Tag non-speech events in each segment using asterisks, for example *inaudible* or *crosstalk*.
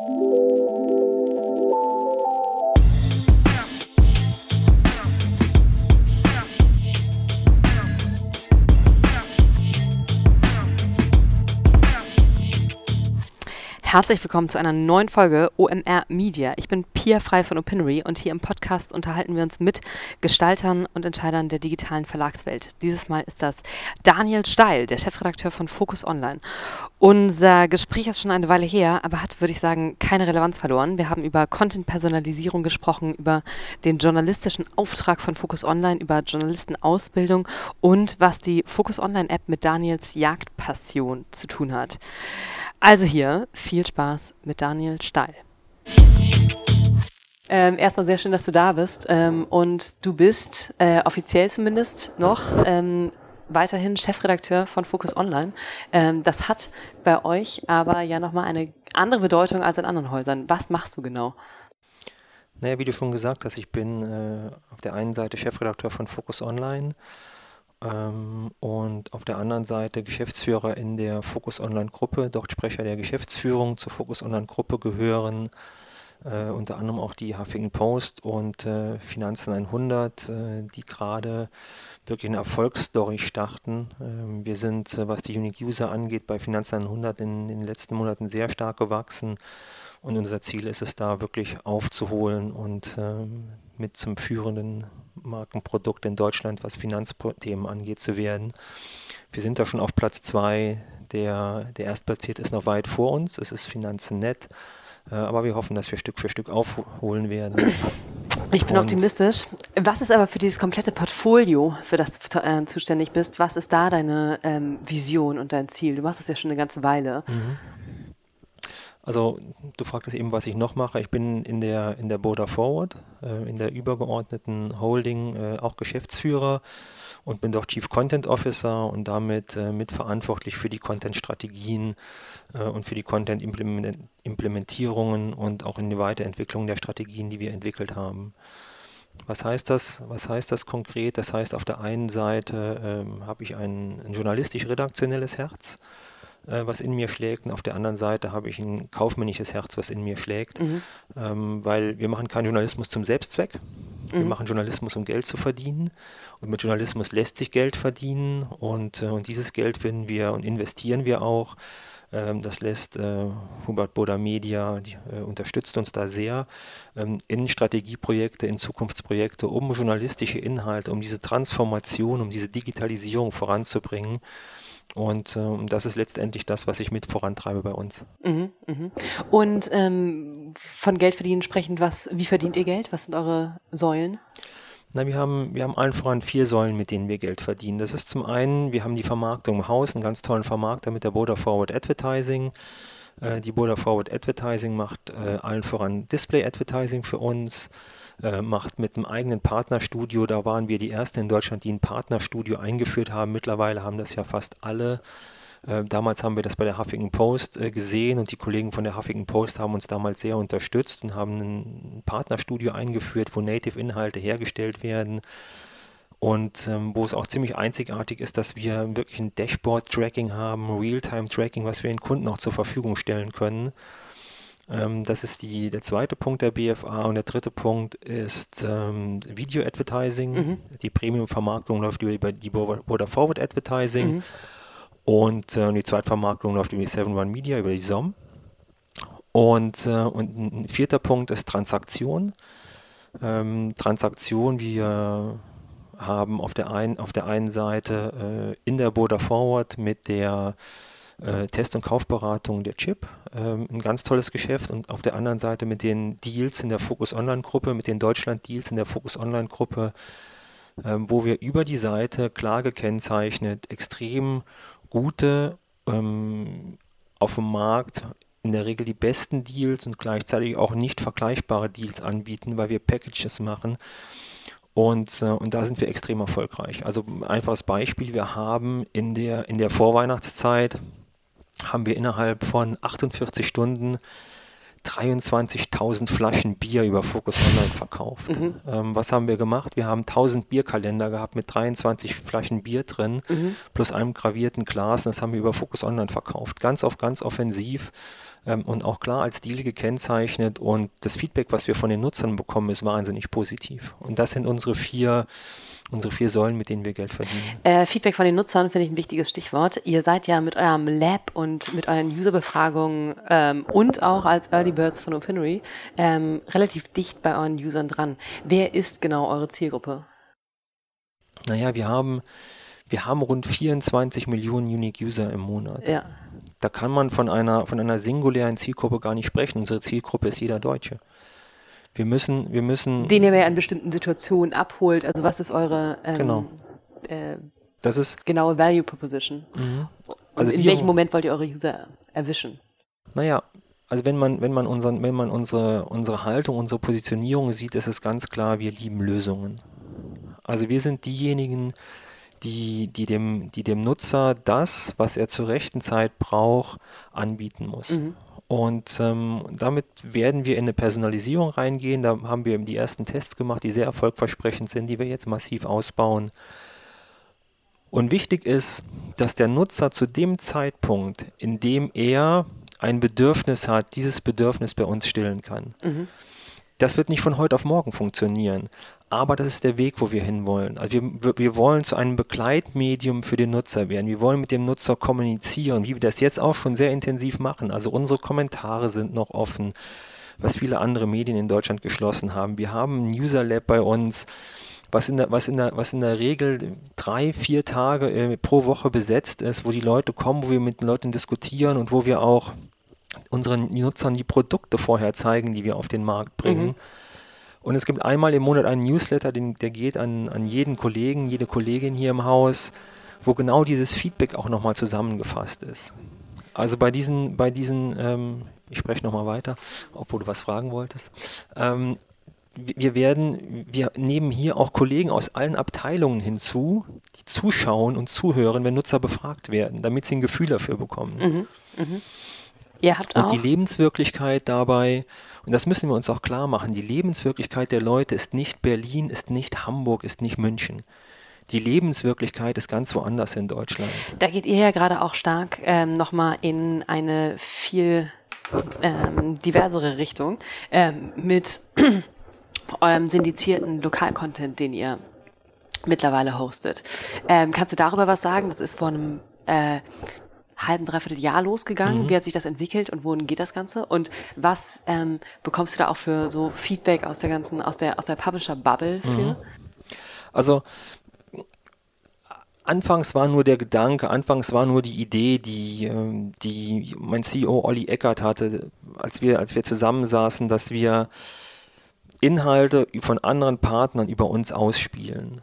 you Herzlich willkommen zu einer neuen Folge OMR Media. Ich bin Pia Frei von Opinory und hier im Podcast unterhalten wir uns mit Gestaltern und Entscheidern der digitalen Verlagswelt. Dieses Mal ist das Daniel Steil, der Chefredakteur von Focus Online. Unser Gespräch ist schon eine Weile her, aber hat, würde ich sagen, keine Relevanz verloren. Wir haben über Content-Personalisierung gesprochen, über den journalistischen Auftrag von Focus Online, über Journalistenausbildung und was die Focus Online-App mit Daniels Jagdpassion zu tun hat. Also hier viel Spaß mit Daniel Steil. Ähm, erstmal sehr schön, dass du da bist. Ähm, und du bist äh, offiziell zumindest noch ähm, weiterhin Chefredakteur von Focus Online. Ähm, das hat bei euch aber ja nochmal eine andere Bedeutung als in anderen Häusern. Was machst du genau? Naja, wie du schon gesagt hast, ich bin äh, auf der einen Seite Chefredakteur von Focus Online ähm, und auf der anderen Seite Geschäftsführer in der Focus Online Gruppe, dort Sprecher der Geschäftsführung. Zur Focus Online Gruppe gehören äh, unter anderem auch die Huffington Post und äh, Finanzen 100, äh, die gerade wirklich eine Erfolgsstory starten. Ähm, wir sind, äh, was die Unique User angeht, bei Finanzen 100 in, in den letzten Monaten sehr stark gewachsen. Und unser Ziel ist es da wirklich aufzuholen und ähm, mit zum führenden Markenprodukt in Deutschland, was Finanzthemen angeht, zu werden. Wir sind da schon auf Platz zwei. Der, der Erstplatzierte ist noch weit vor uns. Es ist Finanzen.net. Äh, aber wir hoffen, dass wir Stück für Stück aufholen werden. Ich bin Und optimistisch. Was ist aber für dieses komplette Portfolio, für das du äh, zuständig bist, was ist da deine ähm, Vision und dein Ziel? Du machst das ja schon eine ganze Weile. Mhm. Also du fragtest eben, was ich noch mache. Ich bin in der, in der Boda Forward, äh, in der übergeordneten Holding äh, auch Geschäftsführer und bin dort Chief Content Officer und damit äh, mitverantwortlich für die Content-Strategien äh, und für die Content-Implementierungen und auch in die Weiterentwicklung der Strategien, die wir entwickelt haben. Was heißt das? Was heißt das konkret? Das heißt, auf der einen Seite ähm, habe ich ein, ein journalistisch-redaktionelles Herz äh, was in mir schlägt. Und auf der anderen Seite habe ich ein kaufmännisches Herz, was in mir schlägt. Mhm. Ähm, weil wir machen keinen Journalismus zum Selbstzweck. Wir mhm. machen Journalismus, um Geld zu verdienen. Und mit Journalismus lässt sich Geld verdienen. Und, äh, und dieses Geld finden wir und investieren wir auch. Ähm, das lässt äh, Hubert Boda Media, die, äh, unterstützt uns da sehr ähm, in Strategieprojekte, in Zukunftsprojekte, um journalistische Inhalte, um diese Transformation, um diese Digitalisierung voranzubringen. Und ähm, das ist letztendlich das, was ich mit vorantreibe bei uns. Mhm, mh. Und ähm, von Geld verdienen sprechend, was, wie verdient ihr Geld? Was sind eure Säulen? Na, wir haben, wir haben allen voran vier Säulen, mit denen wir Geld verdienen. Das ist zum einen, wir haben die Vermarktung im Haus, einen ganz tollen Vermarkter mit der Boda Forward Advertising. Äh, die Boda Forward Advertising macht äh, allen voran Display Advertising für uns äh, macht mit einem eigenen Partnerstudio. Da waren wir die Ersten in Deutschland, die ein Partnerstudio eingeführt haben. Mittlerweile haben das ja fast alle. Äh, damals haben wir das bei der Huffington Post äh, gesehen und die Kollegen von der Huffington Post haben uns damals sehr unterstützt und haben ein Partnerstudio eingeführt, wo Native-Inhalte hergestellt werden und ähm, wo es auch ziemlich einzigartig ist, dass wir wirklich ein Dashboard-Tracking haben, Realtime-Tracking, was wir den Kunden auch zur Verfügung stellen können. Ähm, das ist die, der zweite Punkt der BFA. Und der dritte Punkt ist ähm, Video Advertising. Mhm. Die Premium-Vermarktung läuft über die Border Forward Advertising. Mhm. Und äh, die Zweitvermarktung läuft über die 7 One Media, über die SOM. Und, äh, und ein vierter Punkt ist Transaktion. Ähm, Transaktion, wir haben auf der, ein, auf der einen Seite äh, in der Border Forward mit der äh, Test- und Kaufberatung der Chip. Ähm, ein ganz tolles Geschäft und auf der anderen Seite mit den Deals in der Focus Online-Gruppe, mit den Deutschland-Deals in der Focus Online-Gruppe, ähm, wo wir über die Seite klar gekennzeichnet extrem gute ähm, auf dem Markt in der Regel die besten Deals und gleichzeitig auch nicht vergleichbare Deals anbieten, weil wir Packages machen. Und, äh, und da sind wir extrem erfolgreich. Also einfaches Beispiel, wir haben in der, in der Vorweihnachtszeit haben wir innerhalb von 48 Stunden 23.000 Flaschen Bier über Focus Online verkauft. Mhm. Ähm, was haben wir gemacht? Wir haben 1000 Bierkalender gehabt mit 23 Flaschen Bier drin, mhm. plus einem gravierten Glas. Und das haben wir über Focus Online verkauft. Ganz auf ganz offensiv. ähm, und auch klar als Deal gekennzeichnet und das Feedback, was wir von den Nutzern bekommen, ist wahnsinnig positiv. Und das sind unsere vier unsere vier Säulen, mit denen wir Geld verdienen. Äh, Feedback von den Nutzern finde ich ein wichtiges Stichwort. Ihr seid ja mit eurem Lab und mit euren Userbefragungen ähm, und auch als Early Birds von Opinory ähm, relativ dicht bei euren Usern dran. Wer ist genau eure Zielgruppe? Naja, wir haben, wir haben rund 24 Millionen Unique User im Monat. Ja. Da kann man von einer, von einer singulären Zielgruppe gar nicht sprechen. Unsere Zielgruppe ist jeder Deutsche. Wir müssen, wir müssen. Den ihr ja in bestimmten Situationen abholt. Also was ist eure ähm, genau. Äh, das ist genaue Value Proposition? Mhm. Also in welchem Moment wollt ihr eure User erwischen? Naja, also wenn man, wenn man, unseren, wenn man unsere, unsere Haltung, unsere Positionierung sieht, ist es ganz klar, wir lieben Lösungen. Also wir sind diejenigen, die, die, dem, die dem Nutzer das, was er zur rechten Zeit braucht, anbieten muss. Mhm. Und ähm, damit werden wir in eine Personalisierung reingehen. Da haben wir die ersten Tests gemacht, die sehr erfolgversprechend sind, die wir jetzt massiv ausbauen. Und wichtig ist, dass der Nutzer zu dem Zeitpunkt, in dem er ein Bedürfnis hat, dieses Bedürfnis bei uns stillen kann. Mhm. Das wird nicht von heute auf morgen funktionieren, aber das ist der Weg, wo wir hinwollen. Also wir, wir wollen zu einem Begleitmedium für den Nutzer werden. Wir wollen mit dem Nutzer kommunizieren, wie wir das jetzt auch schon sehr intensiv machen. Also unsere Kommentare sind noch offen, was viele andere Medien in Deutschland geschlossen haben. Wir haben ein User Lab bei uns, was in der, was in der, was in der Regel drei, vier Tage äh, pro Woche besetzt ist, wo die Leute kommen, wo wir mit den Leuten diskutieren und wo wir auch unseren Nutzern die Produkte vorher zeigen, die wir auf den Markt bringen. Mhm. Und es gibt einmal im Monat einen Newsletter, den, der geht an, an jeden Kollegen, jede Kollegin hier im Haus, wo genau dieses Feedback auch nochmal zusammengefasst ist. Also bei diesen, bei diesen, ähm, ich spreche nochmal weiter, obwohl du was fragen wolltest. Ähm, wir werden, wir nehmen hier auch Kollegen aus allen Abteilungen hinzu, die zuschauen und zuhören, wenn Nutzer befragt werden, damit sie ein Gefühl dafür bekommen. Mhm, mh. Ihr habt und auch. die Lebenswirklichkeit dabei, und das müssen wir uns auch klar machen, die Lebenswirklichkeit der Leute ist nicht Berlin, ist nicht Hamburg, ist nicht München. Die Lebenswirklichkeit ist ganz woanders in Deutschland. Da geht ihr ja gerade auch stark ähm, nochmal in eine viel ähm, diversere Richtung ähm, mit *clears throat* eurem syndizierten Lokalcontent, den ihr mittlerweile hostet. Ähm, kannst du darüber was sagen? Das ist vor einem äh, halben, dreiviertel Jahr losgegangen? Mhm. Wie hat sich das entwickelt und wohin geht das Ganze? Und was ähm, bekommst du da auch für so Feedback aus der ganzen, aus der, aus der Publisher-Bubble für? Mhm. Also Anfangs war nur der Gedanke, anfangs war nur die Idee, die, ähm, die mein CEO Olli Eckert hatte, als wir, als wir zusammensaßen, dass wir Inhalte von anderen Partnern über uns ausspielen.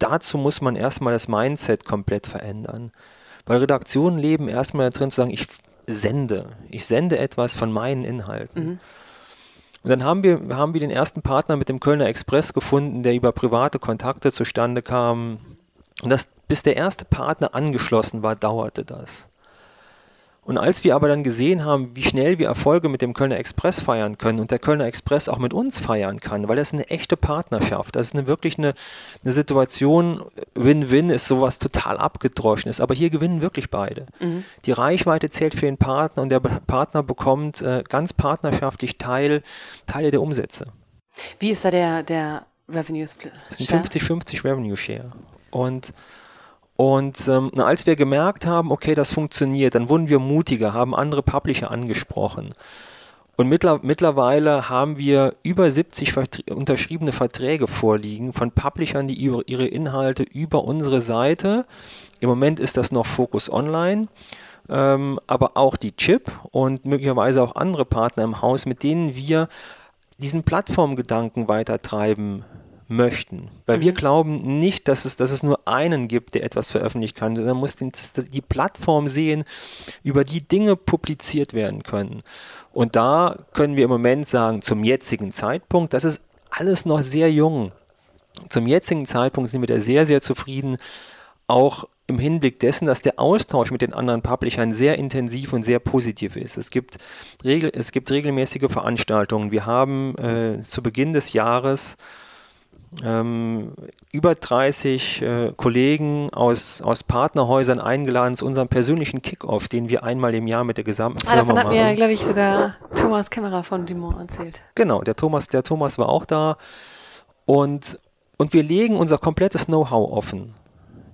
Dazu muss man erstmal das Mindset komplett verändern. Weil Redaktionen leben erstmal drin zu sagen, ich sende. Ich sende etwas von meinen Inhalten. Mhm. Und dann haben wir, haben wir den ersten Partner mit dem Kölner Express gefunden, der über private Kontakte zustande kam. Und das, bis der erste Partner angeschlossen war, dauerte das. Und als wir aber dann gesehen haben, wie schnell wir Erfolge mit dem Kölner Express feiern können und der Kölner Express auch mit uns feiern kann, weil das eine echte Partnerschaft, das ist eine, wirklich eine, eine Situation, Win-Win ist sowas total abgedroschen ist, aber hier gewinnen wirklich beide. Mhm. Die Reichweite zählt für den Partner und der Partner bekommt äh, ganz partnerschaftlich Teil, Teile der Umsätze. Wie ist da der, der Revenue Split? 50-50 Revenue Share. Und und ähm, als wir gemerkt haben, okay, das funktioniert, dann wurden wir mutiger, haben andere Publisher angesprochen. Und mittler, mittlerweile haben wir über 70 Vertr unterschriebene Verträge vorliegen von Publishern, die ihre, ihre Inhalte über unsere Seite, im Moment ist das noch Focus Online, ähm, aber auch die Chip und möglicherweise auch andere Partner im Haus, mit denen wir diesen Plattformgedanken weitertreiben möchten. Weil mhm. wir glauben nicht, dass es, dass es nur einen gibt, der etwas veröffentlichen kann, sondern man muss den, die Plattform sehen, über die Dinge publiziert werden können. Und da können wir im Moment sagen, zum jetzigen Zeitpunkt, das ist alles noch sehr jung. Zum jetzigen Zeitpunkt sind wir da sehr, sehr zufrieden, auch im Hinblick dessen, dass der Austausch mit den anderen Publishern sehr intensiv und sehr positiv ist. Es gibt, regel, es gibt regelmäßige Veranstaltungen. Wir haben äh, zu Beginn des Jahres ähm, über 30 äh, Kollegen aus, aus Partnerhäusern eingeladen zu unserem persönlichen Kickoff, den wir einmal im Jahr mit der gesamten ah, Firma davon hat mir, glaube ich, sogar Thomas Kämmerer von Dumont erzählt. Genau, der Thomas, der Thomas war auch da. Und, und wir legen unser komplettes Know-how offen.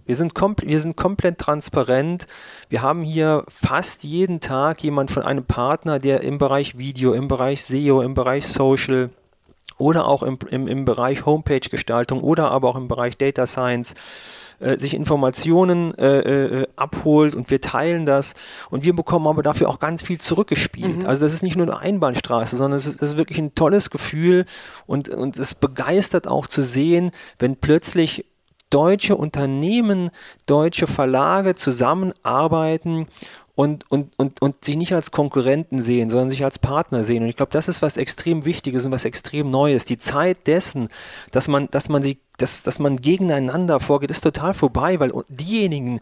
Wir sind, wir sind komplett transparent. Wir haben hier fast jeden Tag jemand von einem Partner, der im Bereich Video, im Bereich SEO, im Bereich Social oder auch im, im, im Bereich Homepage-Gestaltung oder aber auch im Bereich Data Science äh, sich Informationen äh, äh, abholt und wir teilen das und wir bekommen aber dafür auch ganz viel zurückgespielt. Mhm. Also das ist nicht nur eine Einbahnstraße, sondern es ist, das ist wirklich ein tolles Gefühl und, und es begeistert auch zu sehen, wenn plötzlich deutsche Unternehmen, deutsche Verlage zusammenarbeiten und, und, und, und sich nicht als Konkurrenten sehen, sondern sich als Partner sehen. Und ich glaube, das ist was extrem Wichtiges und was extrem Neues. Die Zeit dessen, dass man, dass man sich, dass, dass man gegeneinander vorgeht, ist total vorbei, weil diejenigen,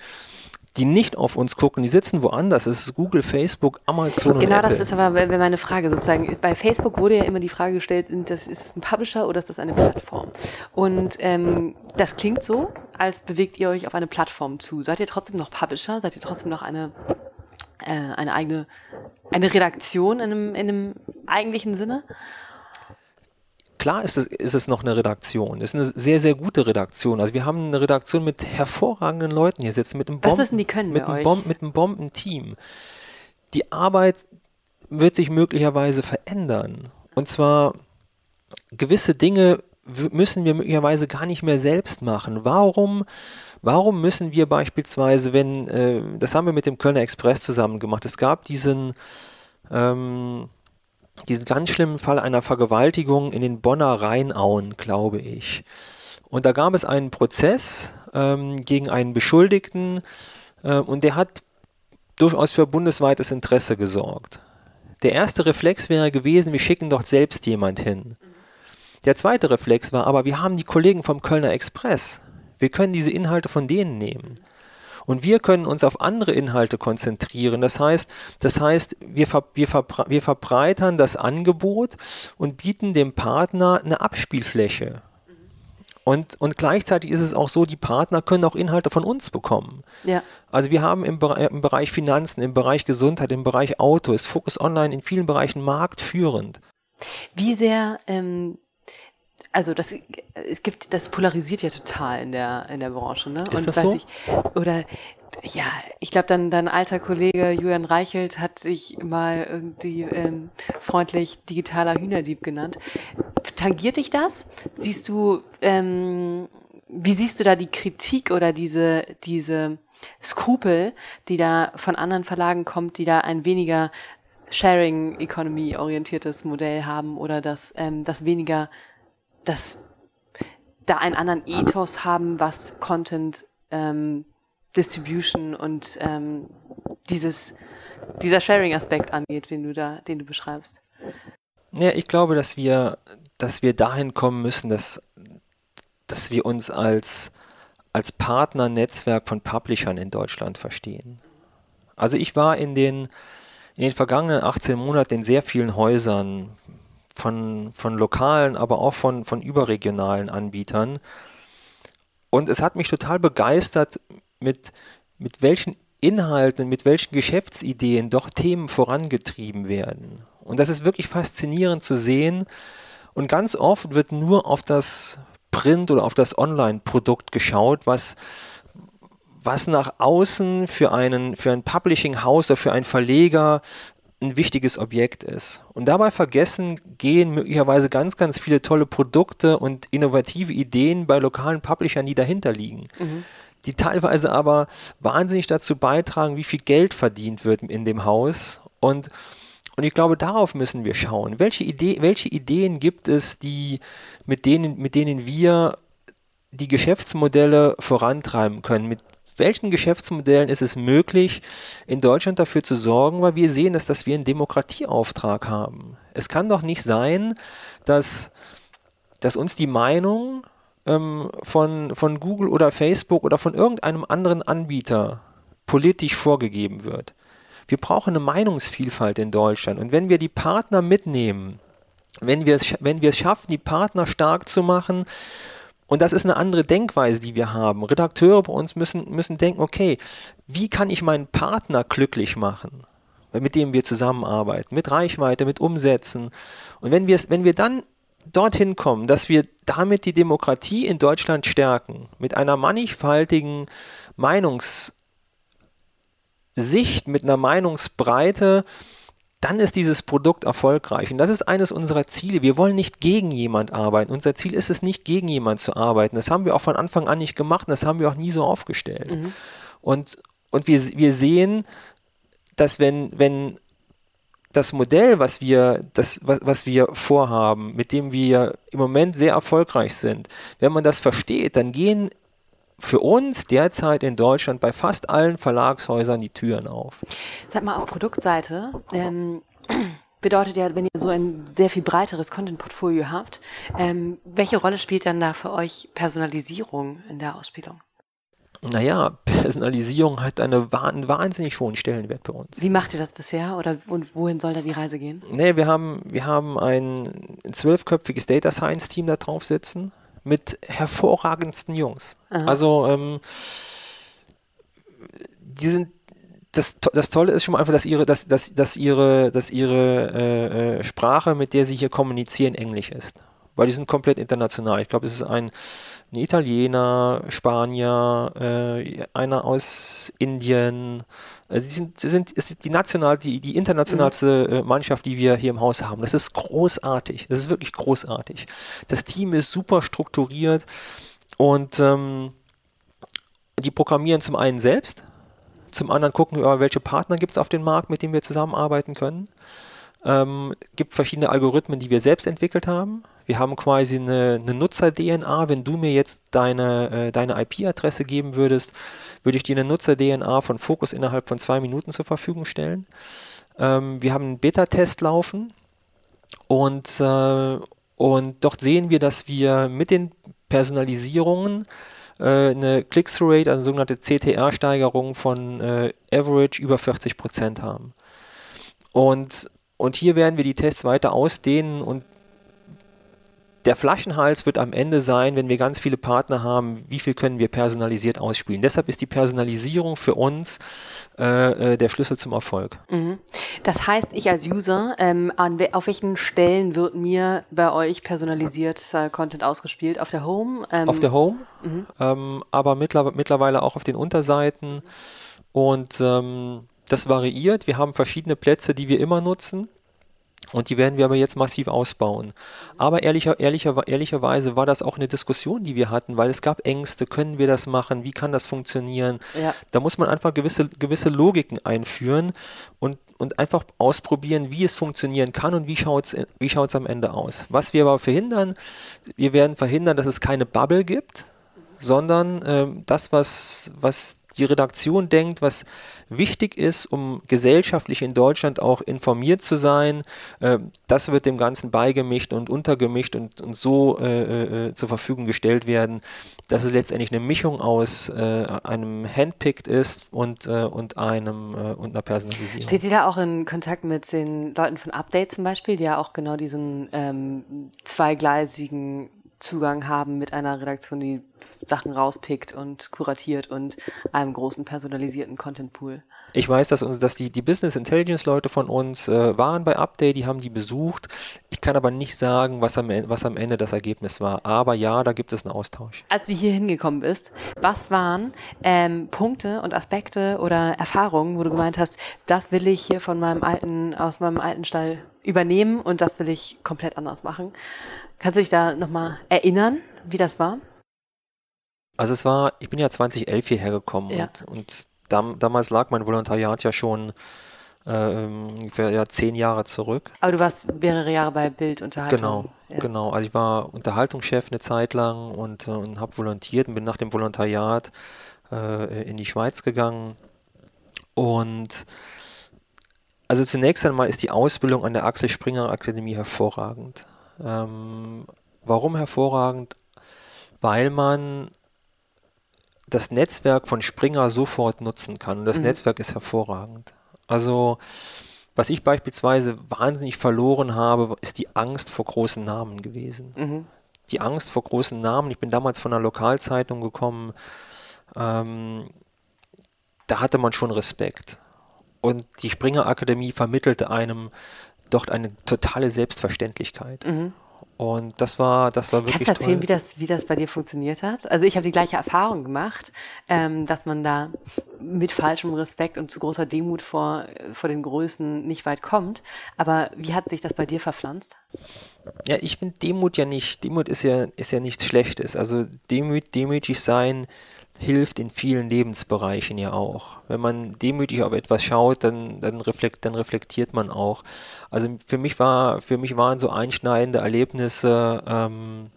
die nicht auf uns gucken, die sitzen woanders. Es ist Google, Facebook, Amazon genau, und das ist aber meine Frage sozusagen. Bei Facebook wurde ja immer die Frage gestellt, ist es ein Publisher oder ist das eine Plattform? Und ähm, das klingt so, als bewegt ihr euch auf eine Plattform zu. Seid ihr trotzdem noch Publisher? Seid ihr trotzdem noch eine eine eigene eine Redaktion in einem, in einem eigentlichen Sinne? klar ist es, ist es noch eine Redaktion. Es ist eine sehr, sehr gute Redaktion. Also wir haben eine Redaktion mit hervorragenden Leuten hier sitzen, mit einem, Bomben, Was müssen die können mit einem, Bomben, mit einem Bombenteam. Die Arbeit wird sich möglicherweise verändern. Und zwar gewisse Dinge müssen wir möglicherweise gar nicht mehr selbst machen. Warum, warum müssen wir beispielsweise, wenn, äh, das haben wir mit dem Kölner Express zusammen gemacht, es gab diesen, ähm, diesen ganz schlimmen Fall einer Vergewaltigung in den Bonner Rheinauen, glaube ich. Und da gab es einen Prozess ähm, gegen einen Beschuldigten äh, und der hat durchaus für bundesweites Interesse gesorgt. Der erste Reflex wäre gewesen, wir schicken doch selbst jemand hin. Der zweite Reflex war aber, wir haben die Kollegen vom Kölner Express. Wir können diese Inhalte von denen nehmen. Und wir können uns auf andere Inhalte konzentrieren. Das heißt, das heißt wir, ver, wir, verbre wir verbreitern das Angebot und bieten dem Partner eine Abspielfläche. Und, und gleichzeitig ist es auch so, die Partner können auch Inhalte von uns bekommen. Ja. Also wir haben im, im Bereich Finanzen, im Bereich Gesundheit, im Bereich Auto, ist Focus Online in vielen Bereichen marktführend. Wie sehr ähm, also das es gibt das polarisiert ja total in der in der Branche, ne? Ist Und das so? Ich, oder ja, ich glaube, dann dein alter Kollege Julian Reichelt hat sich mal irgendwie ähm, freundlich digitaler Hühnerdieb genannt. Tangiert dich das? Siehst du, ähm, wie siehst du da die Kritik oder diese diese Skrupel, die da von anderen Verlagen kommt, die da ein weniger Sharing Economy orientiertes Modell haben oder das ähm, das weniger dass da einen anderen Ethos haben, was Content ähm, Distribution und ähm, dieses dieser Sharing-Aspekt angeht, den du da, den du beschreibst. Ja, ich glaube, dass wir, dass wir dahin kommen müssen, dass, dass wir uns als, als Partnernetzwerk von Publishern in Deutschland verstehen. Also ich war in den, in den vergangenen 18 Monaten in sehr vielen Häusern, von, von lokalen, aber auch von, von überregionalen Anbietern. Und es hat mich total begeistert, mit, mit welchen Inhalten, mit welchen Geschäftsideen doch Themen vorangetrieben werden. Und das ist wirklich faszinierend zu sehen. Und ganz oft wird nur auf das Print oder auf das Online-Produkt geschaut, was, was nach außen für einen, für ein Publishing-Haus oder für einen Verleger ein wichtiges Objekt ist. Und dabei vergessen gehen möglicherweise ganz, ganz viele tolle Produkte und innovative Ideen bei lokalen Publishern, die dahinter liegen. Mhm. Die teilweise aber wahnsinnig dazu beitragen, wie viel Geld verdient wird in dem Haus. Und, und ich glaube, darauf müssen wir schauen. Welche, Idee, welche Ideen gibt es, die, mit, denen, mit denen wir die Geschäftsmodelle vorantreiben können, mit welchen Geschäftsmodellen ist es möglich, in Deutschland dafür zu sorgen, weil wir sehen, dass, dass wir einen Demokratieauftrag haben. Es kann doch nicht sein, dass, dass uns die Meinung ähm, von, von Google oder Facebook oder von irgendeinem anderen Anbieter politisch vorgegeben wird. Wir brauchen eine Meinungsvielfalt in Deutschland. Und wenn wir die Partner mitnehmen, wenn wir es, wenn wir es schaffen, die Partner stark zu machen, und das ist eine andere Denkweise, die wir haben. Redakteure bei uns müssen, müssen denken, okay, wie kann ich meinen Partner glücklich machen, mit dem wir zusammenarbeiten, mit Reichweite, mit Umsätzen. Und wenn wir, wenn wir dann dorthin kommen, dass wir damit die Demokratie in Deutschland stärken, mit einer mannigfaltigen Meinungssicht, mit einer Meinungsbreite, dann ist dieses Produkt erfolgreich. Und das ist eines unserer Ziele. Wir wollen nicht gegen jemand arbeiten. Unser Ziel ist es nicht, gegen jemand zu arbeiten. Das haben wir auch von Anfang an nicht gemacht und das haben wir auch nie so aufgestellt. Mhm. Und, und wir, wir sehen, dass wenn, wenn das Modell, was wir, das, was, was wir vorhaben, mit dem wir im Moment sehr erfolgreich sind, wenn man das versteht, dann gehen für uns derzeit in Deutschland bei fast allen Verlagshäusern die Türen auf. Sag mal, auf Produktseite ähm, bedeutet ja, wenn ihr so ein sehr viel breiteres Content-Portfolio habt, ähm, welche Rolle spielt dann da für euch Personalisierung in der Ausspielung? Naja, Personalisierung hat eine, einen wahnsinnig hohen Stellenwert bei uns. Wie macht ihr das bisher oder und wohin soll da die Reise gehen? Nee, wir haben, wir haben ein zwölfköpfiges Data Science Team da drauf sitzen mit hervorragendsten Jungs. Aha. Also ähm, die sind das, das Tolle ist schon mal einfach, dass ihre, dass, dass, dass ihre, dass ihre äh, äh, Sprache, mit der sie hier kommunizieren, Englisch ist. Weil die sind komplett international. Ich glaube, es ist ein, ein Italiener, Spanier, äh, einer aus Indien, also sie sind, sind ist die national, die, die internationalste. Äh, Mannschaft, die wir hier im Haus haben. Das ist großartig. Das ist wirklich großartig. Das Team ist super strukturiert und ähm, die programmieren zum einen selbst, zum anderen gucken wir, welche Partner gibt es auf dem Markt, mit denen wir zusammenarbeiten können. Ähm, gibt verschiedene Algorithmen, die wir selbst entwickelt haben. Wir haben quasi eine, eine Nutzer-DNA. Wenn du mir jetzt deine, äh, deine IP-Adresse geben würdest, würde ich dir eine Nutzer-DNA von Focus innerhalb von zwei Minuten zur Verfügung stellen. Ähm, wir haben einen Beta-Test laufen und, äh, und dort sehen wir, dass wir mit den Personalisierungen äh, eine Click-Through-Rate, also eine sogenannte CTR-Steigerung von äh, Average über 40 Prozent haben. Und, und hier werden wir die Tests weiter ausdehnen und der Flaschenhals wird am Ende sein, wenn wir ganz viele Partner haben, wie viel können wir personalisiert ausspielen. Deshalb ist die Personalisierung für uns äh, äh, der Schlüssel zum Erfolg. Mhm. Das heißt, ich als User, ähm, an, auf welchen Stellen wird mir bei euch personalisiert äh, Content ausgespielt? Auf der Home? Ähm, auf der Home, mhm. ähm, aber mittler mittlerweile auch auf den Unterseiten. Und ähm, das variiert. Wir haben verschiedene Plätze, die wir immer nutzen. Und die werden wir aber jetzt massiv ausbauen. Aber ehrlicher, ehrlicher, ehrlicherweise war das auch eine Diskussion, die wir hatten, weil es gab Ängste, können wir das machen, wie kann das funktionieren? Ja. Da muss man einfach gewisse, gewisse Logiken einführen und, und einfach ausprobieren, wie es funktionieren kann und wie schaut es wie schaut's am Ende aus. Was wir aber verhindern, wir werden verhindern, dass es keine Bubble gibt, sondern äh, das, was, was die Redaktion denkt, was wichtig ist, um gesellschaftlich in Deutschland auch informiert zu sein, äh, das wird dem Ganzen beigemischt und untergemischt und, und so äh, äh, zur Verfügung gestellt werden, dass es letztendlich eine Mischung aus äh, einem Handpicked ist und, äh, und einem äh, und einer Personalisierung. Steht ihr da auch in Kontakt mit den Leuten von Update zum Beispiel, die ja auch genau diesen ähm, zweigleisigen Zugang haben mit einer Redaktion, die Sachen rauspickt und kuratiert und einem großen personalisierten Content Pool. Ich weiß, dass, uns, dass die, die Business Intelligence Leute von uns äh, waren bei Update, die haben die besucht. Ich kann aber nicht sagen, was am, was am Ende das Ergebnis war. Aber ja, da gibt es einen Austausch. Als du hier hingekommen bist, was waren ähm, Punkte und Aspekte oder Erfahrungen, wo du gemeint hast, das will ich hier von meinem alten, aus meinem alten Stall übernehmen und das will ich komplett anders machen? Kannst du dich da nochmal erinnern, wie das war? Also es war, ich bin ja 2011 hierher gekommen ja. und, und dam, damals lag mein Volontariat ja schon äh, ungefähr ja, zehn Jahre zurück. Aber du warst mehrere Jahre bei Bildunterhaltung. Genau, ja. genau. Also ich war Unterhaltungschef eine Zeit lang und, äh, und habe volontiert und bin nach dem Volontariat äh, in die Schweiz gegangen. Und also zunächst einmal ist die Ausbildung an der Axel Springer Akademie hervorragend. Ähm, warum hervorragend? Weil man das Netzwerk von Springer sofort nutzen kann. Und das mhm. Netzwerk ist hervorragend. Also, was ich beispielsweise wahnsinnig verloren habe, ist die Angst vor großen Namen gewesen. Mhm. die Angst vor großen Namen. Ich bin damals von einer Lokalzeitung gekommen. Ähm, da hatte man schon Respekt. Und die Springer Akademie vermittelte einem dort eine totale Selbstverständlichkeit. Mhm. Und das war, das war wirklich. Kannst du erzählen, toll. wie das, wie das bei dir funktioniert hat? Also ich habe die gleiche Erfahrung gemacht, ähm, dass man da mit falschem Respekt und zu großer Demut vor, vor den Größen nicht weit kommt. Aber wie hat sich das bei dir verpflanzt? Ja, ich finde Demut ja nicht. Demut ist ja, ist ja nichts Schlechtes. Also demüt, demütig sein hilft in vielen Lebensbereichen ja auch. Wenn man demütig auf etwas schaut, dann, dann, reflekt, dann reflektiert man auch. Also für mich war, für mich waren so einschneidende Erlebnisse, ähm,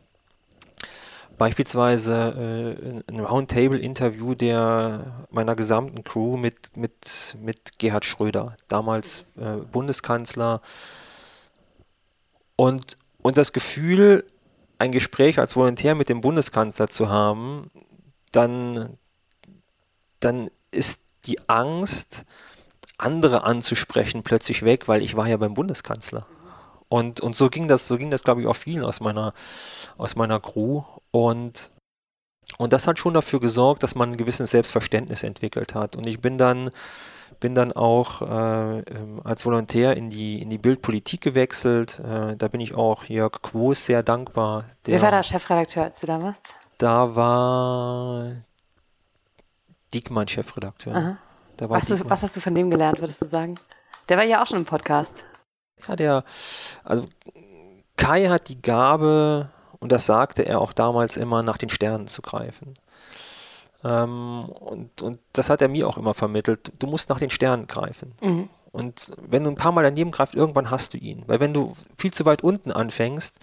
beispielsweise äh, ein Roundtable-Interview der meiner gesamten Crew mit, mit, mit Gerhard Schröder, damals äh, Bundeskanzler. Und, und das Gefühl, ein Gespräch als Volontär mit dem Bundeskanzler zu haben, dann, dann ist die Angst, andere anzusprechen, plötzlich weg, weil ich war ja beim Bundeskanzler. Und, und so ging das, so ging das, glaube ich, auch vielen aus meiner, aus meiner Crew. Und, und das hat schon dafür gesorgt, dass man ein gewisses Selbstverständnis entwickelt hat. Und ich bin dann, bin dann auch äh, ähm, als Volontär in die, in die Bildpolitik gewechselt. Äh, da bin ich auch Jörg Quos sehr dankbar. Wer war da Chefredakteur, als du da warst? Da war Diekmann Chefredakteur. Was, Diekmann. was, hast du von dem gelernt, würdest du sagen? Der war ja auch schon im Podcast. Ja, der, also Kai hat die Gabe, und das sagte er auch damals immer, nach den Sternen zu greifen. Ähm, und, und das hat er mir auch immer vermittelt. Du musst nach den Sternen greifen. Mhm. Und wenn du ein paar Mal daneben greifst, irgendwann hast du ihn. Weil wenn du viel zu weit unten anfängst,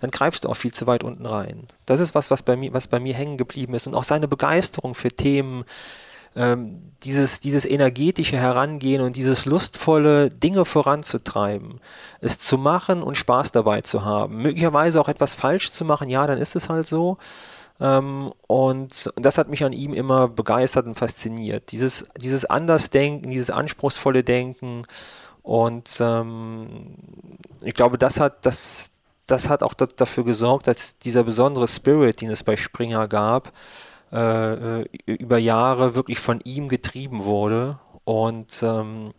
dann greifst du auch viel zu weit unten rein. Das ist was, was bei mir, was bei mir hängen geblieben ist. Und auch seine Begeisterung für Themen, ähm, dieses, dieses energetische Herangehen und dieses lustvolle Dinge voranzutreiben, es zu machen und Spaß dabei zu haben. Möglicherweise auch etwas falsch zu machen, ja, dann ist es halt so. Ähm, und, das hat mich an ihm immer begeistert und fasziniert. Dieses, dieses Andersdenken, dieses anspruchsvolle Denken. Und ähm, ich glaube, das hat, das, das hat auch dafür gesorgt, dass dieser besondere Spirit, den es bei Springer gab, äh, äh, über Jahre wirklich von ihm getrieben wurde. Und ähm,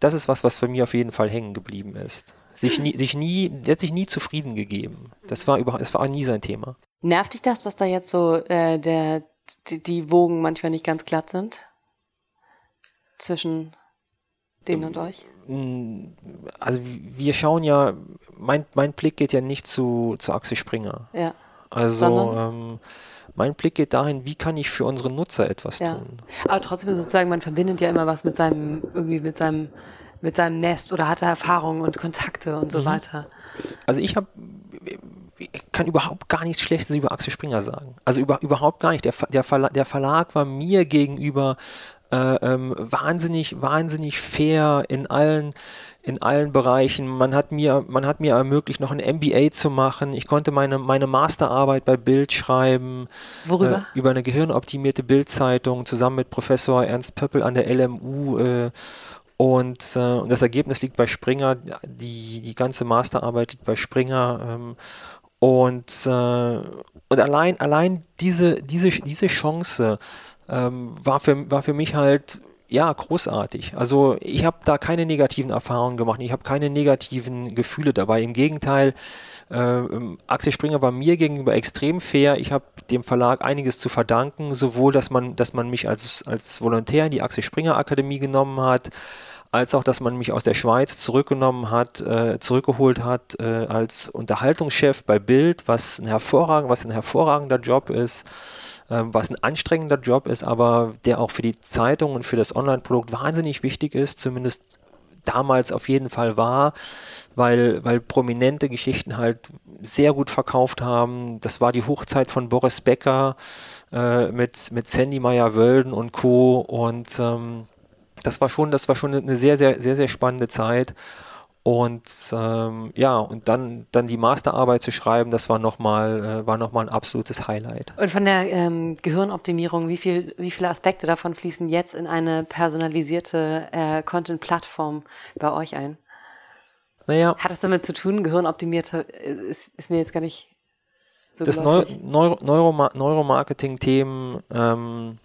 das ist was, was für mich auf jeden Fall hängen geblieben ist. Sich nie, sich nie, der hat sich nie zufrieden gegeben. Das war überhaupt, das war nie sein Thema. Nervt dich das, dass da jetzt so äh, der, die, die Wogen manchmal nicht ganz glatt sind? Zwischen denen und euch? Also wir schauen ja, mein, mein Blick geht ja nicht zu, zu Axel Springer. Ja. Also ähm, mein Blick geht dahin, wie kann ich für unsere Nutzer etwas ja. tun. Aber trotzdem sozusagen, man verbindet ja immer was mit seinem, irgendwie mit seinem, mit seinem Nest oder hat er Erfahrungen und Kontakte und so mhm. weiter. Also ich habe ich kann überhaupt gar nichts Schlechtes über Axel Springer sagen. Also über, überhaupt gar nicht. Der, der, Verlag, der Verlag war mir gegenüber äh, ähm, wahnsinnig, wahnsinnig fair in allen, in allen Bereichen. Man hat mir, man hat mir ermöglicht, noch ein MBA zu machen. Ich konnte meine, meine Masterarbeit bei Bild schreiben. Worüber? Äh, über eine gehirnoptimierte Bildzeitung zusammen mit Professor Ernst Pöppel an der LMU. Äh, und, äh, und, das Ergebnis liegt bei Springer, die, die ganze Masterarbeit liegt bei Springer. Ähm, und, äh, und allein, allein diese, diese, diese Chance, ähm, war, für, war für mich halt ja, großartig. Also ich habe da keine negativen Erfahrungen gemacht, ich habe keine negativen Gefühle dabei. Im Gegenteil, äh, Axel Springer war mir gegenüber extrem fair. Ich habe dem Verlag einiges zu verdanken, sowohl, dass man, dass man mich als, als Volontär in die Axel Springer Akademie genommen hat, als auch, dass man mich aus der Schweiz zurückgenommen hat, äh, zurückgeholt hat äh, als Unterhaltungschef bei Bild, was ein hervorragend, was ein hervorragender Job ist ähm, was ein anstrengender Job ist, aber der auch für die Zeitung und für das Online-Produkt wahnsinnig wichtig ist, zumindest damals auf jeden Fall war, weil, weil prominente Geschichten halt sehr gut verkauft haben. Das war die Hochzeit von Boris Becker äh, mit, mit Sandy Meyer-Wölden und Co. Und ähm, das war schon, das war schon eine sehr, sehr, sehr, sehr spannende Zeit. Und ähm, ja, und dann, dann die Masterarbeit zu schreiben, das war nochmal äh, noch ein absolutes Highlight. Und von der ähm, Gehirnoptimierung, wie, viel, wie viele Aspekte davon fließen jetzt in eine personalisierte äh, Content-Plattform bei euch ein? Naja. Hat es damit zu tun, Gehirnoptimiert ist, ist mir jetzt gar nicht So das Neu Neuro Neuro Neuromarketing-Themen ähm,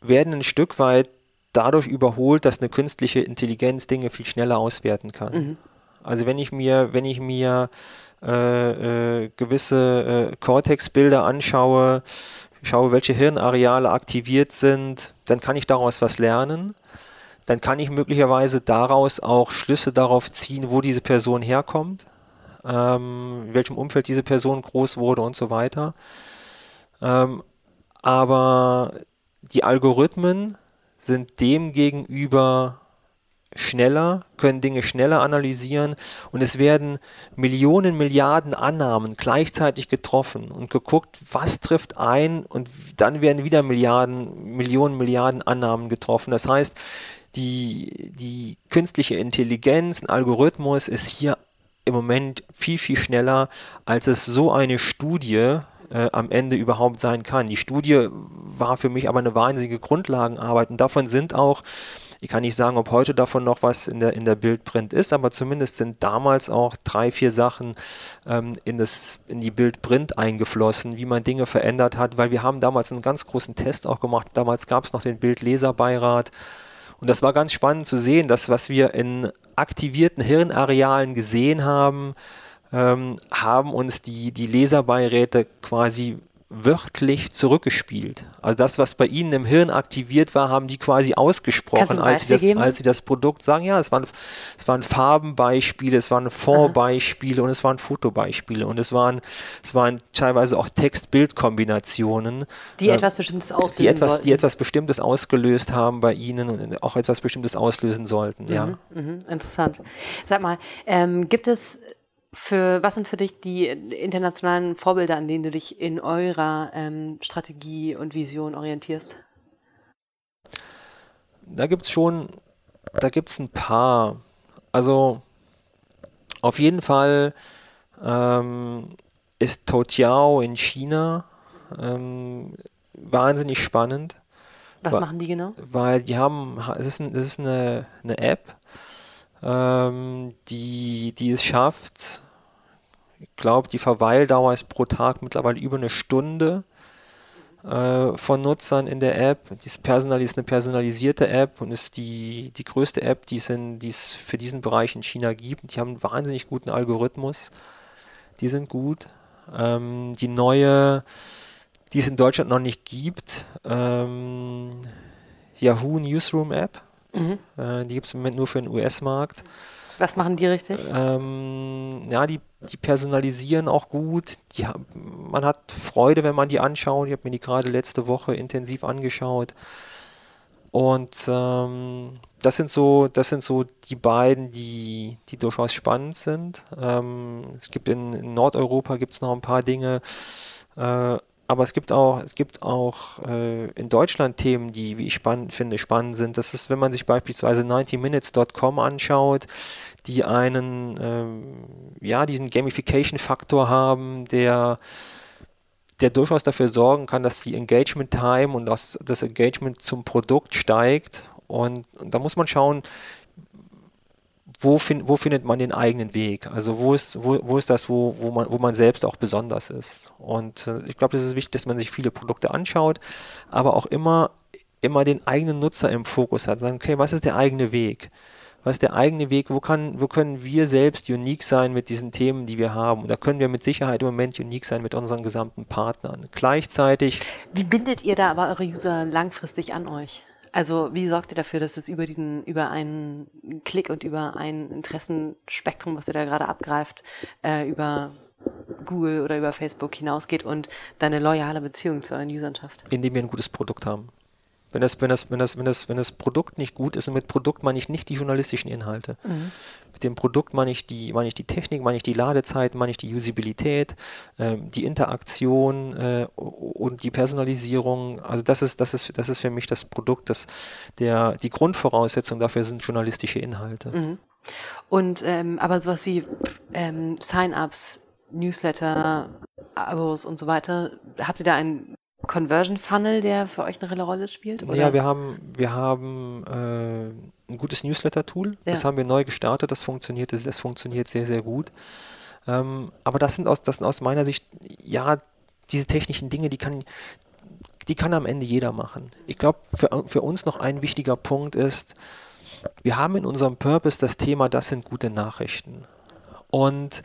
werden ein Stück weit dadurch überholt, dass eine künstliche Intelligenz Dinge viel schneller auswerten kann. Mhm. Also wenn ich mir, wenn ich mir äh, äh, gewisse äh, Cortex-Bilder anschaue, schaue, welche Hirnareale aktiviert sind, dann kann ich daraus was lernen. Dann kann ich möglicherweise daraus auch Schlüsse darauf ziehen, wo diese Person herkommt, ähm, in welchem Umfeld diese Person groß wurde und so weiter. Ähm, aber die Algorithmen sind dem gegenüber schneller, können Dinge schneller analysieren und es werden Millionen, Milliarden Annahmen gleichzeitig getroffen und geguckt, was trifft ein und dann werden wieder Milliarden, Millionen, Milliarden Annahmen getroffen. Das heißt, die, die künstliche Intelligenz, ein Algorithmus ist hier im Moment viel, viel schneller, als es so eine Studie äh, am Ende überhaupt sein kann. Die Studie war für mich aber eine wahnsinnige Grundlagenarbeit und davon sind auch, ich kann nicht sagen, ob heute davon noch was in der, in der Bildprint ist, aber zumindest sind damals auch drei, vier Sachen ähm, in, das, in die Bildprint eingeflossen, wie man Dinge verändert hat, weil wir haben damals einen ganz großen Test auch gemacht. Damals gab es noch den Bildleserbeirat. Und das war ganz spannend zu sehen, dass was wir in aktivierten Hirnarealen gesehen haben, ähm, haben uns die, die Leserbeiräte quasi wörtlich zurückgespielt. Also das, was bei ihnen im Hirn aktiviert war, haben die quasi ausgesprochen, als sie, das, als sie das Produkt sagen. Ja, es waren, es waren Farbenbeispiele, es waren Fondbeispiele und es waren Fotobeispiele und es waren, es waren teilweise auch Text-Bild-Kombinationen. Die äh, etwas Bestimmtes auslösen die etwas, sollten. Die etwas Bestimmtes ausgelöst haben bei ihnen und auch etwas Bestimmtes auslösen sollten. Mhm, ja. Mhm, interessant. Sag mal, ähm, gibt es für was sind für dich die internationalen Vorbilder, an denen du dich in eurer ähm, Strategie und Vision orientierst? Da gibt es schon, da gibt es ein paar. Also auf jeden Fall ähm, ist Toutiao in China ähm, wahnsinnig spannend. Was machen die genau? Weil die haben, es ist, ein, es ist eine, eine App, ähm, die, die es schafft, glaube, die Verweildauer ist pro Tag mittlerweile über eine Stunde äh, von Nutzern in der App. Die ist, ist eine personalisierte App und ist die, die größte App, die es, in, die es für diesen Bereich in China gibt. Die haben einen wahnsinnig guten Algorithmus. Die sind gut. Ähm, die neue, die es in Deutschland noch nicht gibt, ähm, Yahoo Newsroom App. Mhm. Äh, die gibt es im Moment nur für den US-Markt. Was machen die richtig? Ähm, ja, die, die personalisieren auch gut. Die, man hat Freude, wenn man die anschaut. Ich habe mir die gerade letzte Woche intensiv angeschaut. Und ähm, das sind so, das sind so die beiden, die, die durchaus spannend sind. Ähm, es gibt in, in Nordeuropa gibt es noch ein paar Dinge. Äh, aber es gibt auch, es gibt auch äh, in Deutschland Themen, die, wie ich spannend finde, spannend sind. Das ist, wenn man sich beispielsweise 90minutes.com anschaut, die einen, ähm, ja, diesen Gamification-Faktor haben, der, der durchaus dafür sorgen kann, dass die Engagement Time und das, das Engagement zum Produkt steigt. Und, und da muss man schauen, wo, find, wo findet man den eigenen Weg? Also wo ist, wo, wo ist das, wo, wo, man, wo man selbst auch besonders ist? Und äh, ich glaube, das ist wichtig, dass man sich viele Produkte anschaut, aber auch immer, immer den eigenen Nutzer im Fokus hat. Sagen, okay, was ist der eigene Weg? Was ist der eigene Weg? Wo, kann, wo können wir selbst unique sein mit diesen Themen, die wir haben? Und da können wir mit Sicherheit im Moment unique sein mit unseren gesamten Partnern. Gleichzeitig. Wie bindet ihr da aber eure User langfristig an euch? Also wie sorgt ihr dafür, dass es über diesen, über einen Klick und über ein Interessenspektrum, was ihr da gerade abgreift, äh, über Google oder über Facebook hinausgeht und deine loyale Beziehung zu euren Usern schafft? Indem wir ein gutes Produkt haben. Wenn das, wenn das, wenn das, wenn das, wenn das Produkt nicht gut ist, und mit Produkt meine ich nicht die journalistischen Inhalte. Mhm. Mit dem Produkt meine ich die, meine ich die Technik, meine ich die Ladezeit, meine ich die Usabilität, äh, die Interaktion äh, und die Personalisierung. Also das ist, das ist, das ist für mich das Produkt, das der, die Grundvoraussetzung dafür sind journalistische Inhalte. Mhm. Und ähm, aber sowas wie ähm, Sign-ups, Newsletter, Abos und so weiter, habt ihr da ein Conversion Funnel, der für euch eine Rolle spielt? Oder? Ja, wir haben, wir haben äh, ein gutes Newsletter-Tool. Ja. Das haben wir neu gestartet. Das funktioniert, das, das funktioniert sehr, sehr gut. Ähm, aber das sind, aus, das sind aus meiner Sicht, ja, diese technischen Dinge, die kann, die kann am Ende jeder machen. Ich glaube, für, für uns noch ein wichtiger Punkt ist, wir haben in unserem Purpose das Thema, das sind gute Nachrichten. Und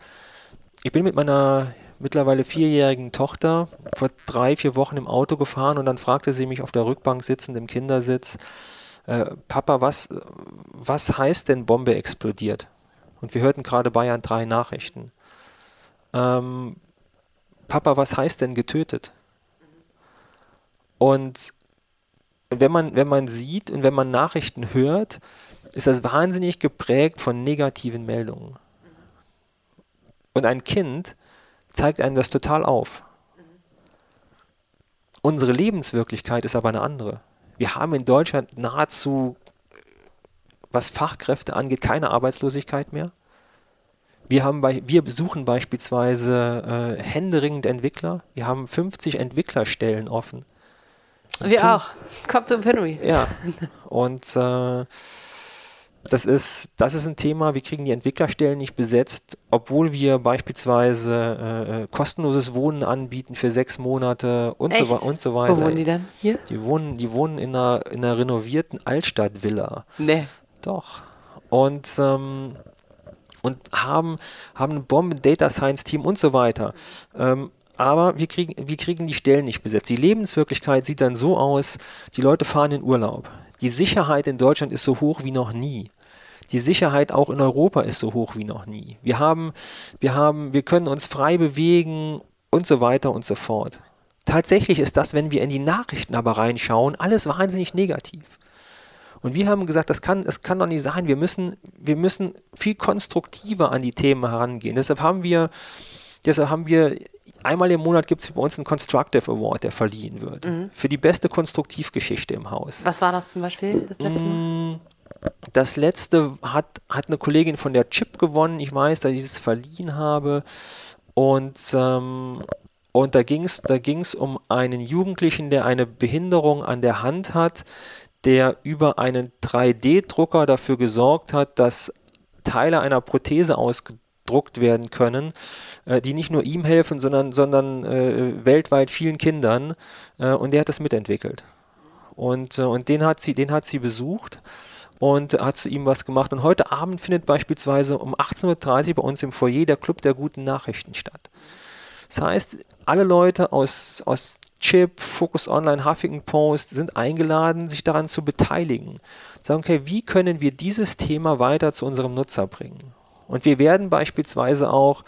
ich bin mit meiner mittlerweile vierjährigen Tochter vor drei, vier Wochen im Auto gefahren und dann fragte sie mich auf der Rückbank sitzend im Kindersitz, äh, Papa, was, was heißt denn Bombe explodiert? Und wir hörten gerade Bayern drei Nachrichten. Ähm, Papa, was heißt denn getötet? Und wenn man, wenn man sieht und wenn man Nachrichten hört, ist das wahnsinnig geprägt von negativen Meldungen. Und ein Kind zeigt einem das total auf. Unsere Lebenswirklichkeit ist aber eine andere. Wir haben in Deutschland nahezu, was Fachkräfte angeht, keine Arbeitslosigkeit mehr. Wir, haben bei, wir besuchen beispielsweise äh, händeringend Entwickler. Wir haben 50 Entwicklerstellen offen. Wir Fünf, auch. Kommt zum Penry. Ja. Und äh, das ist, das ist ein Thema, wir kriegen die Entwicklerstellen nicht besetzt, obwohl wir beispielsweise äh, äh kostenloses Wohnen anbieten für sechs Monate und, so, und so weiter. Wo wohnen die denn? Hier? Die wohnen, die wohnen in, einer, in einer renovierten Altstadtvilla. Nee. Doch. Und, ähm, und haben, haben ein Bomben-Data Science-Team und so weiter. Ähm, aber wir kriegen, wir kriegen die Stellen nicht besetzt. Die Lebenswirklichkeit sieht dann so aus, die Leute fahren in Urlaub. Die Sicherheit in Deutschland ist so hoch wie noch nie. Die Sicherheit auch in Europa ist so hoch wie noch nie. Wir haben, wir haben, wir können uns frei bewegen und so weiter und so fort. Tatsächlich ist das, wenn wir in die Nachrichten aber reinschauen, alles wahnsinnig negativ. Und wir haben gesagt, das kann, das kann doch nicht sein. Wir müssen, wir müssen viel konstruktiver an die Themen herangehen. Deshalb haben wir, deshalb haben wir einmal im Monat gibt es bei uns einen Constructive Award, der verliehen wird. Mhm. Für die beste Konstruktivgeschichte im Haus. Was war das zum Beispiel, das letzte Mal? Mm, das letzte hat, hat eine Kollegin von der Chip gewonnen, ich weiß, dass ich es verliehen habe. Und, ähm, und da ging es da ging's um einen Jugendlichen, der eine Behinderung an der Hand hat, der über einen 3D-Drucker dafür gesorgt hat, dass Teile einer Prothese ausgedruckt werden können äh, die nicht nur ihm helfen, sondern, sondern äh, weltweit vielen Kindern. Äh, und der hat das mitentwickelt. Und, äh, und den, hat sie, den hat sie besucht und hat zu ihm was gemacht. Und heute Abend findet beispielsweise um 18.30 Uhr bei uns im Foyer der Club der guten Nachrichten statt. Das heißt, alle Leute aus, aus Chip, Focus Online, Huffington Post sind eingeladen, sich daran zu beteiligen. Sagen, okay, wie können wir dieses Thema weiter zu unserem Nutzer bringen? Und wir werden beispielsweise auch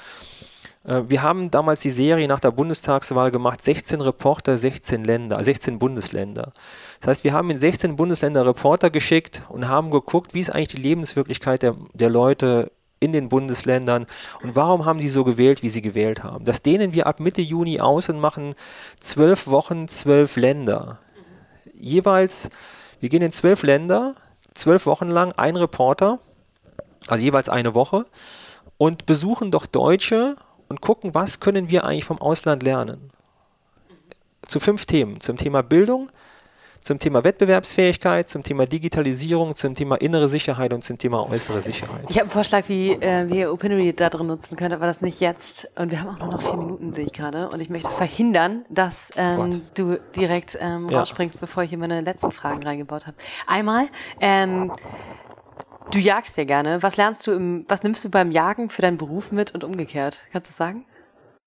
äh, wir haben damals die Serie nach der Bundestagswahl gemacht, 16 Reporter, 16 Länder, 16 Bundesländer. Das heißt, wir haben in 16 Bundesländer Reporter geschickt und haben geguckt, wie ist eigentlich die Lebenswirklichkeit der, der Leute in den Bundesländern und warum haben die so gewählt, wie sie gewählt haben. Das dehnen wir ab Mitte Juni aus und machen zwölf Wochen, zwölf Länder. Jeweils, wir gehen in zwölf Länder, zwölf Wochen lang, ein Reporter, also jeweils eine Woche und besuchen doch Deutsche und gucken, was können wir eigentlich vom Ausland lernen. Zu fünf Themen. Zum Thema Bildung, zum Thema Wettbewerbsfähigkeit, zum Thema Digitalisierung, zum Thema innere Sicherheit und zum Thema äußere Sicherheit. Ich habe einen Vorschlag, wie äh, wir Opinory da drin nutzen können, aber das nicht jetzt. Und wir haben auch nur noch vier Minuten, sehe ich gerade. Und ich möchte verhindern, dass ähm, du direkt ähm, ja. rausspringst, bevor ich hier meine letzten Fragen reingebaut habe. Einmal, ähm, Du jagst ja gerne. Was lernst du im, was nimmst du beim Jagen für deinen Beruf mit und umgekehrt? Kannst du sagen?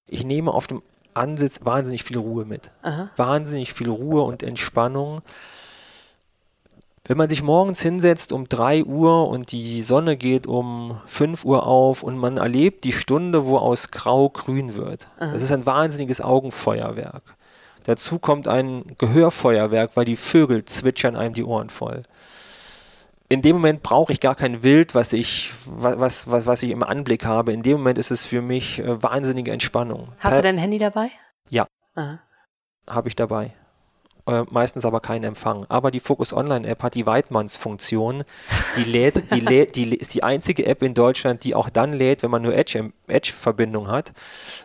Ich nehme auf dem Ansitz wahnsinnig viel Ruhe mit. Aha. Wahnsinnig viel Ruhe und Entspannung. Wenn man sich morgens hinsetzt um 3 Uhr und die Sonne geht um 5 Uhr auf und man erlebt die Stunde, wo aus Grau grün wird. Aha. Das ist ein wahnsinniges Augenfeuerwerk. Dazu kommt ein Gehörfeuerwerk, weil die Vögel zwitschern einem die Ohren voll in dem Moment brauche ich gar kein Wild, was ich, was, was, was ich im Anblick habe. In dem Moment ist es für mich äh, wahnsinnige Entspannung. Hast du dein Handy dabei? Ja. Habe ich dabei. Äh, meistens aber keinen Empfang. Aber die Focus Online App hat die Weidmanns-Funktion. Die lädt, die lädt, die ist die einzige App in Deutschland, die auch dann lädt, wenn man nur Edge-Verbindung Edge hat,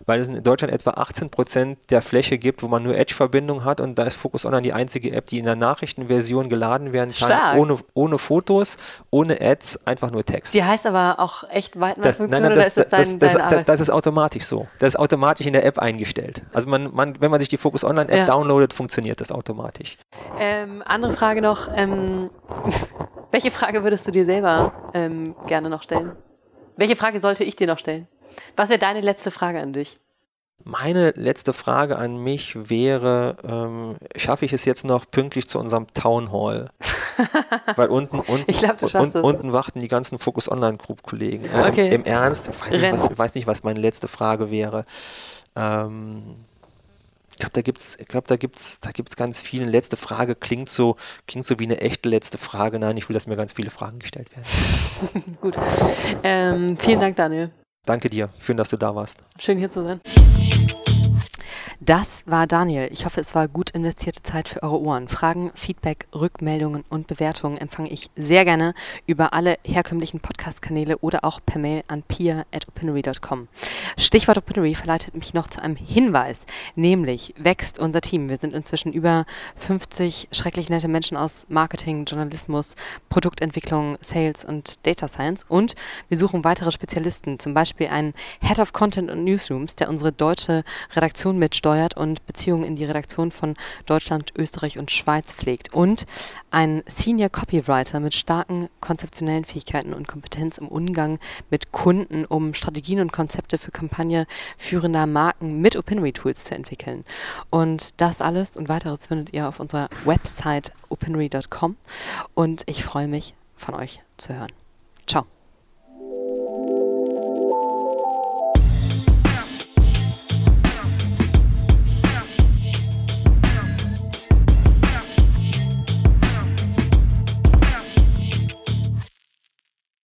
weil es in Deutschland etwa 18 Prozent der Fläche gibt, wo man nur Edge-Verbindung hat und da ist Focus Online die einzige App, die in der Nachrichtenversion geladen werden kann, ohne, ohne Fotos, ohne Ads, einfach nur Text. Die heißt aber auch echt Weidmanns-Funktion oder ist das, dein, das, das, das, das ist automatisch so. Das ist automatisch in der App eingestellt. Also man, man, wenn man sich die Focus Online App ja. downloadet, funktioniert das automatisch. Ähm, andere Frage noch. Ähm, *laughs* welche Frage würdest du dir selber ähm, gerne noch stellen? Welche Frage sollte ich dir noch stellen? Was wäre deine letzte Frage an dich? Meine letzte Frage an mich wäre, ähm, schaffe ich es jetzt noch pünktlich zu unserem Town Hall? *laughs* Weil unten, unten, glaub, un, unten warten die ganzen Focus Online Group Kollegen. Äh, okay. Im Ernst, ich weiß, nicht, was, ich weiß nicht, was meine letzte Frage wäre. Ähm, ich glaube, da gibt's, ich glaube, da gibt's, da gibt's ganz viele. Letzte Frage klingt so, klingt so wie eine echte letzte Frage. Nein, ich will, dass mir ganz viele Fragen gestellt werden. *laughs* Gut. Ähm, vielen Dank, Daniel. Danke dir. Schön, dass du da warst. Schön hier zu sein. Das war Daniel. Ich hoffe, es war gut investierte Zeit für eure Ohren. Fragen, Feedback, Rückmeldungen und Bewertungen empfange ich sehr gerne über alle herkömmlichen Podcast-Kanäle oder auch per Mail an pia.opinory.com. Stichwort Opinory verleitet mich noch zu einem Hinweis, nämlich wächst unser Team. Wir sind inzwischen über 50 schrecklich nette Menschen aus Marketing, Journalismus, Produktentwicklung, Sales und Data Science und wir suchen weitere Spezialisten, zum Beispiel einen Head of Content und Newsrooms, der unsere deutsche Redaktion mitsteuert steuert und Beziehungen in die Redaktion von Deutschland, Österreich und Schweiz pflegt. Und ein Senior Copywriter mit starken konzeptionellen Fähigkeiten und Kompetenz im Umgang mit Kunden, um Strategien und Konzepte für Kampagne führender Marken mit Opinory Tools zu entwickeln. Und das alles und weiteres findet ihr auf unserer Website opinory.com und ich freue mich, von euch zu hören. Ciao.